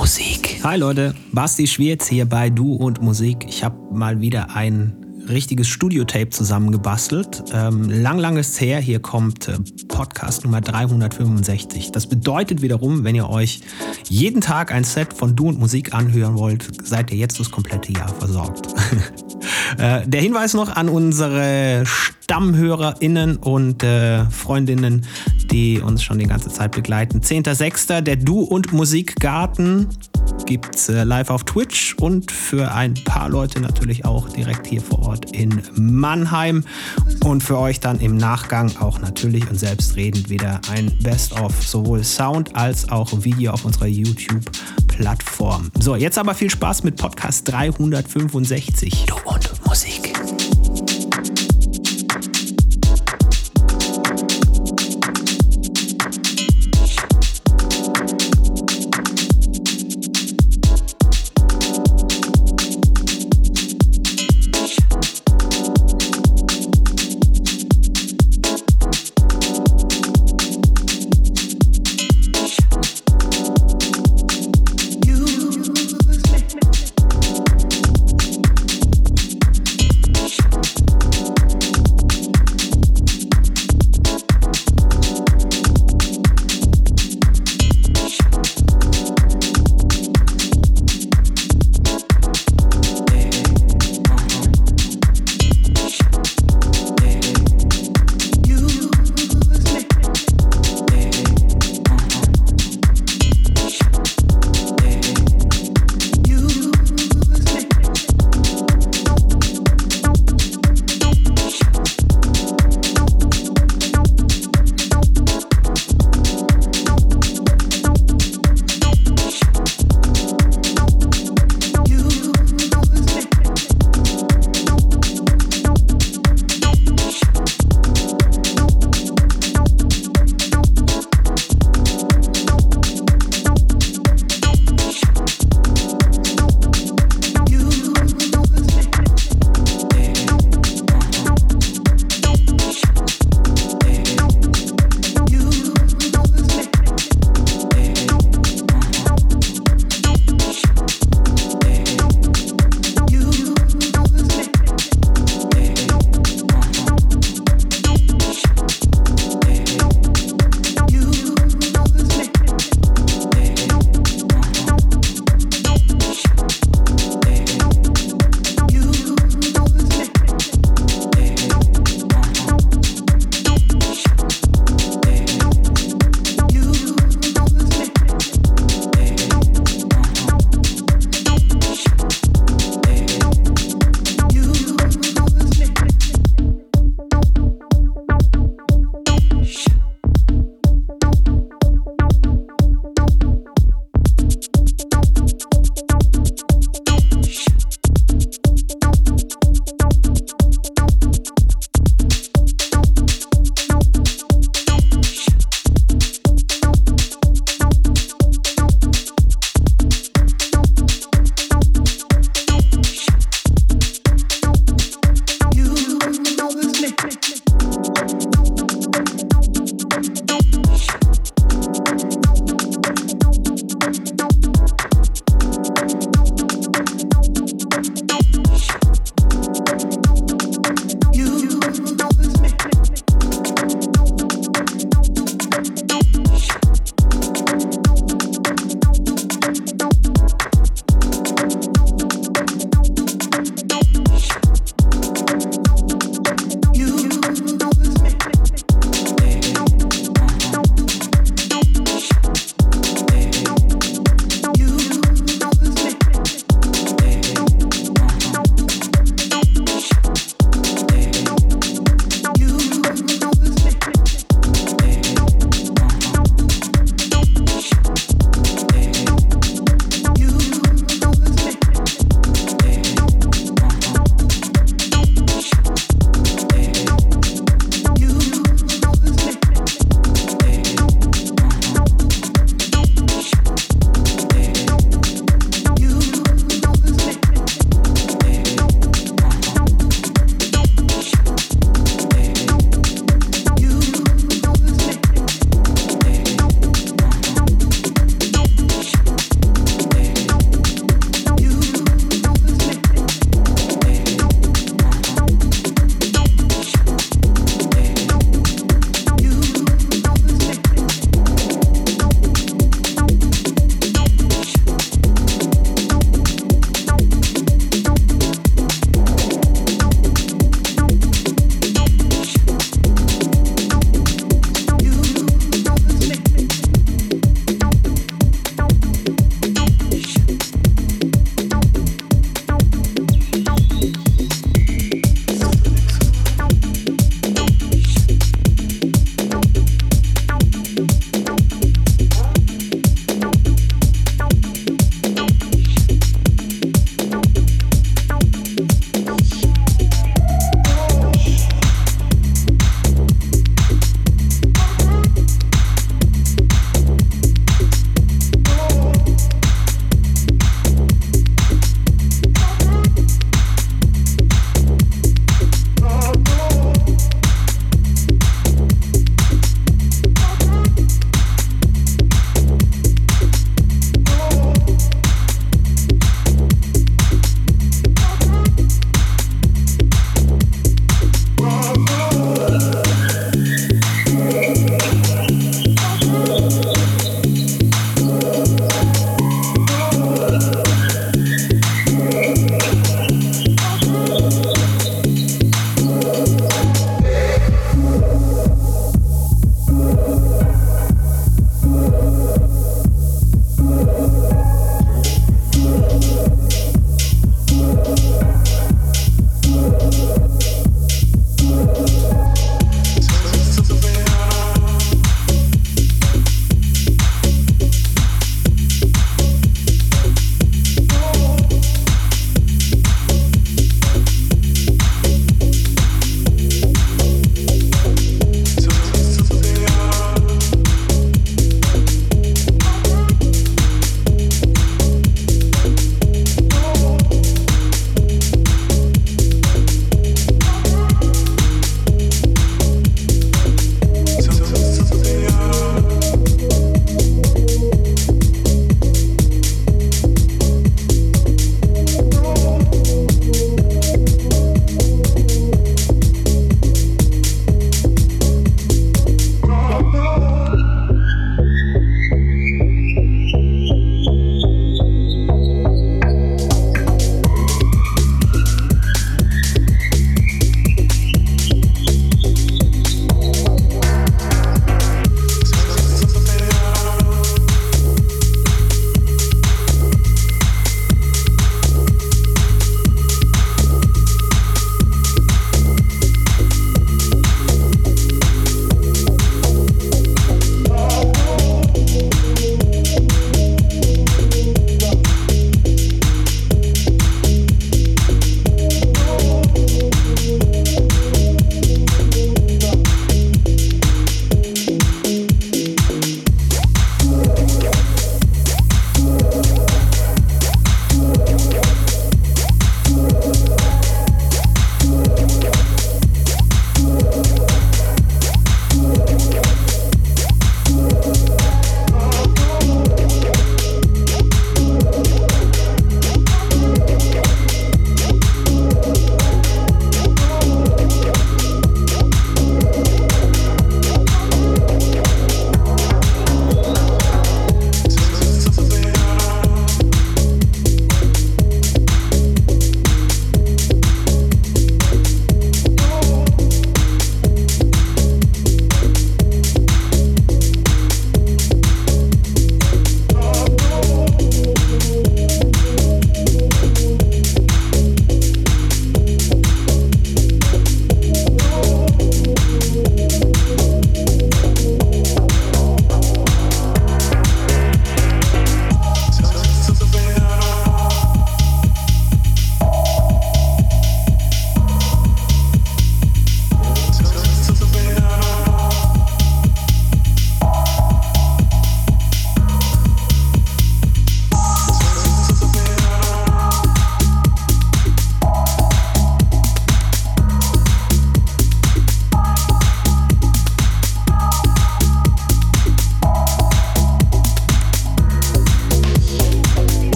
Musik. Hi Leute, Basti Schwierz hier bei Du und Musik. Ich habe mal wieder ein richtiges Studiotape zusammengebastelt. Ähm, lang, lang ist her. Hier kommt äh, Podcast Nummer 365. Das bedeutet wiederum, wenn ihr euch jeden Tag ein Set von Du und Musik anhören wollt, seid ihr jetzt das komplette Jahr versorgt. äh, der Hinweis noch an unsere StammhörerInnen und äh, Freundinnen, die uns schon die ganze Zeit begleiten. 10.06. der Du und Musikgarten gibt es äh, live auf Twitch und für ein paar Leute natürlich auch direkt hier vor Ort in Mannheim. Und für euch dann im Nachgang auch natürlich und selbstredend wieder ein Best-of sowohl Sound als auch Video auf unserer YouTube-Plattform. So, jetzt aber viel Spaß mit Podcast 365. Du und Musik.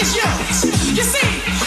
is yours. You see,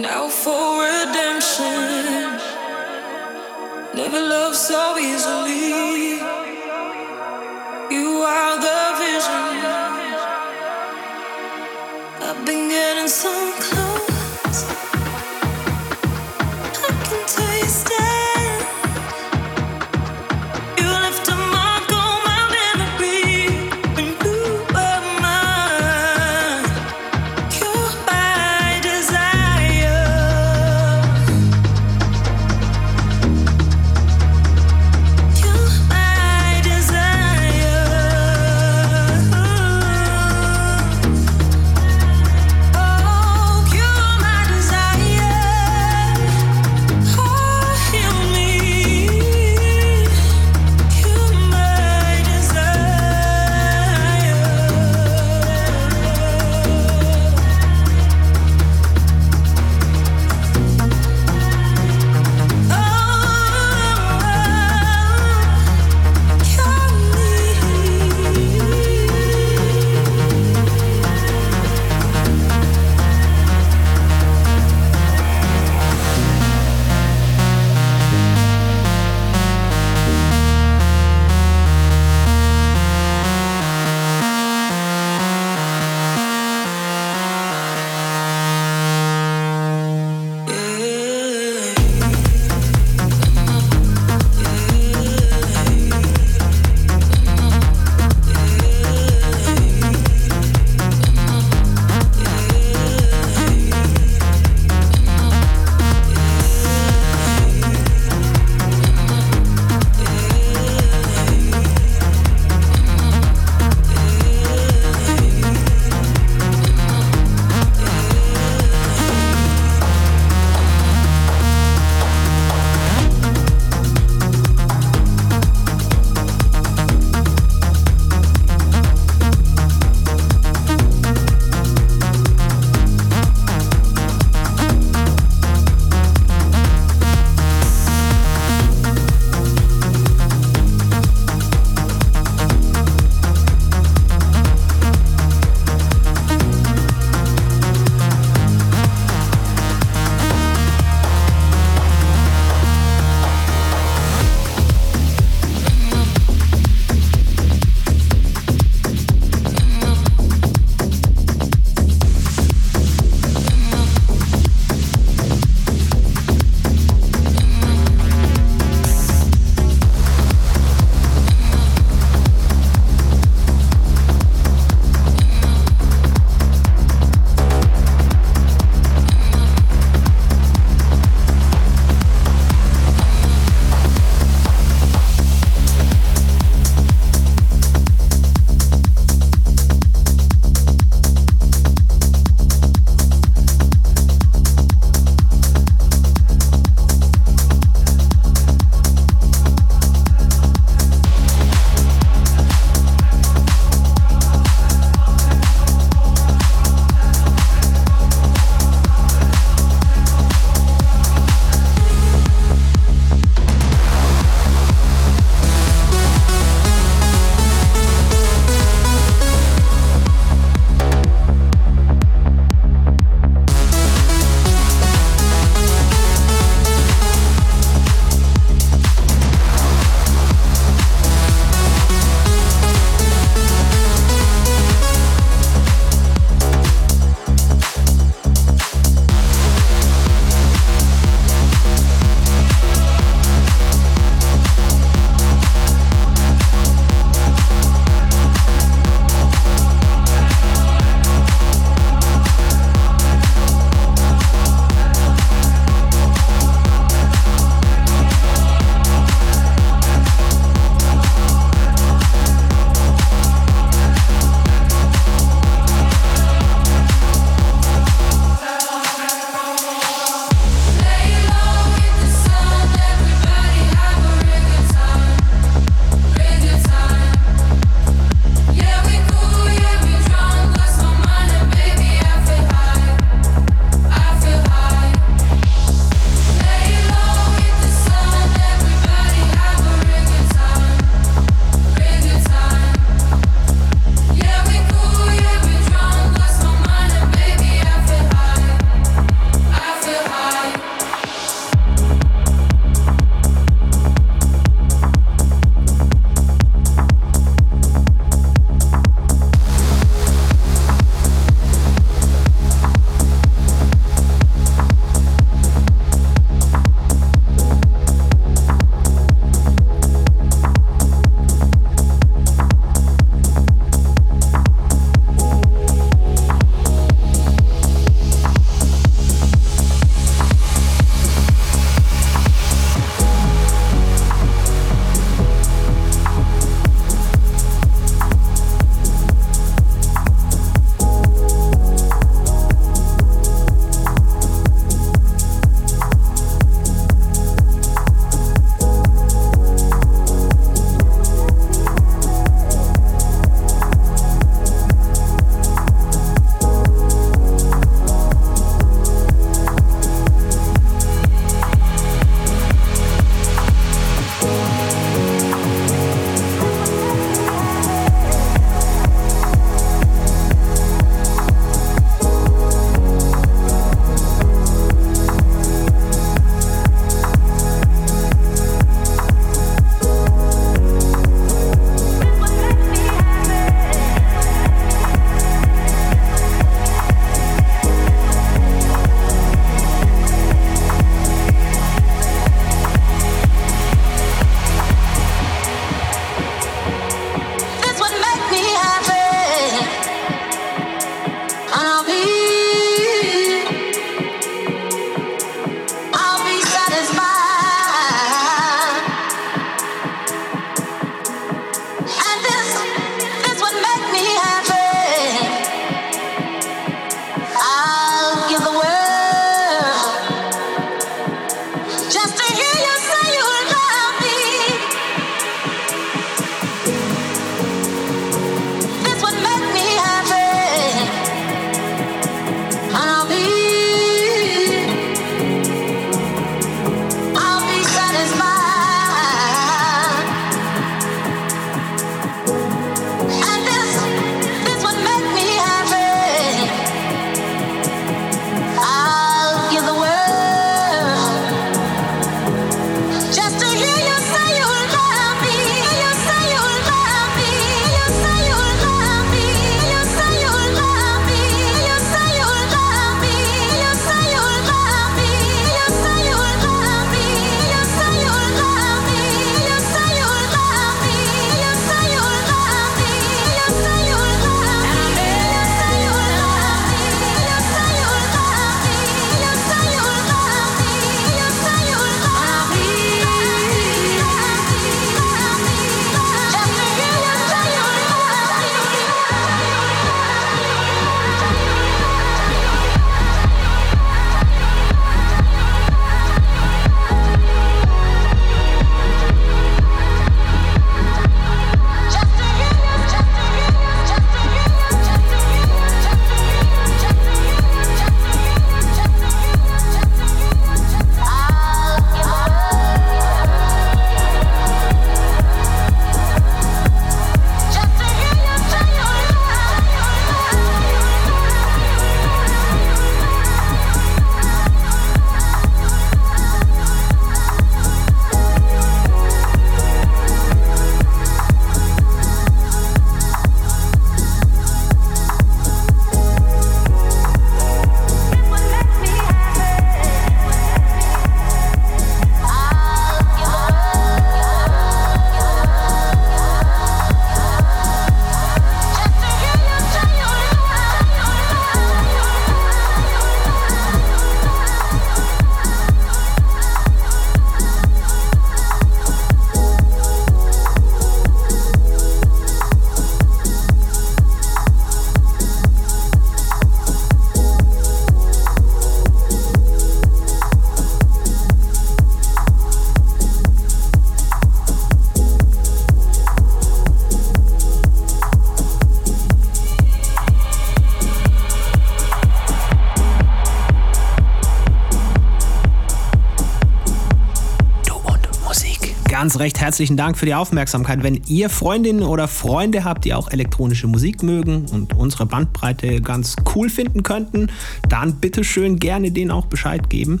Ganz recht herzlichen Dank für die Aufmerksamkeit. Wenn ihr Freundinnen oder Freunde habt, die auch elektronische Musik mögen und unsere Bandbreite ganz cool finden könnten, dann bitte schön gerne denen auch Bescheid geben.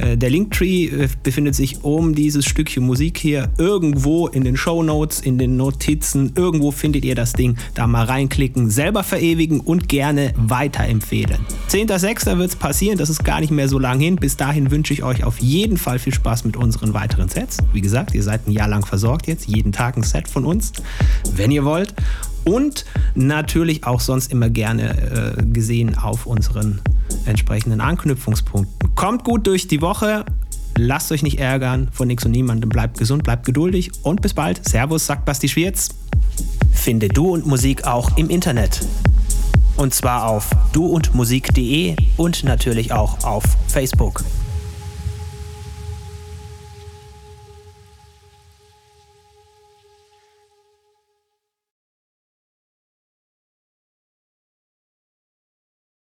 Äh, der Linktree äh, befindet sich um dieses Stückchen Musik hier irgendwo in den Show Notes, in den Notizen. Irgendwo findet ihr das Ding. Da mal reinklicken, selber verewigen und gerne weiterempfehlen. 10.06. wird es passieren. Das ist gar nicht mehr so lang hin. Bis dahin wünsche ich euch auf jeden Fall viel Spaß mit unseren weiteren Sets. Wie gesagt, ihr seid ein Jahr lang versorgt jetzt. Jeden Tag ein Set von uns, wenn ihr wollt. Und natürlich auch sonst immer gerne äh, gesehen auf unseren entsprechenden Anknüpfungspunkten. Kommt gut durch die Woche. Lasst euch nicht ärgern von nichts und niemandem. Bleibt gesund, bleibt geduldig und bis bald. Servus, sagt Basti Schwierz. Finde Du und Musik auch im Internet. Und zwar auf duundmusik.de und natürlich auch auf Facebook.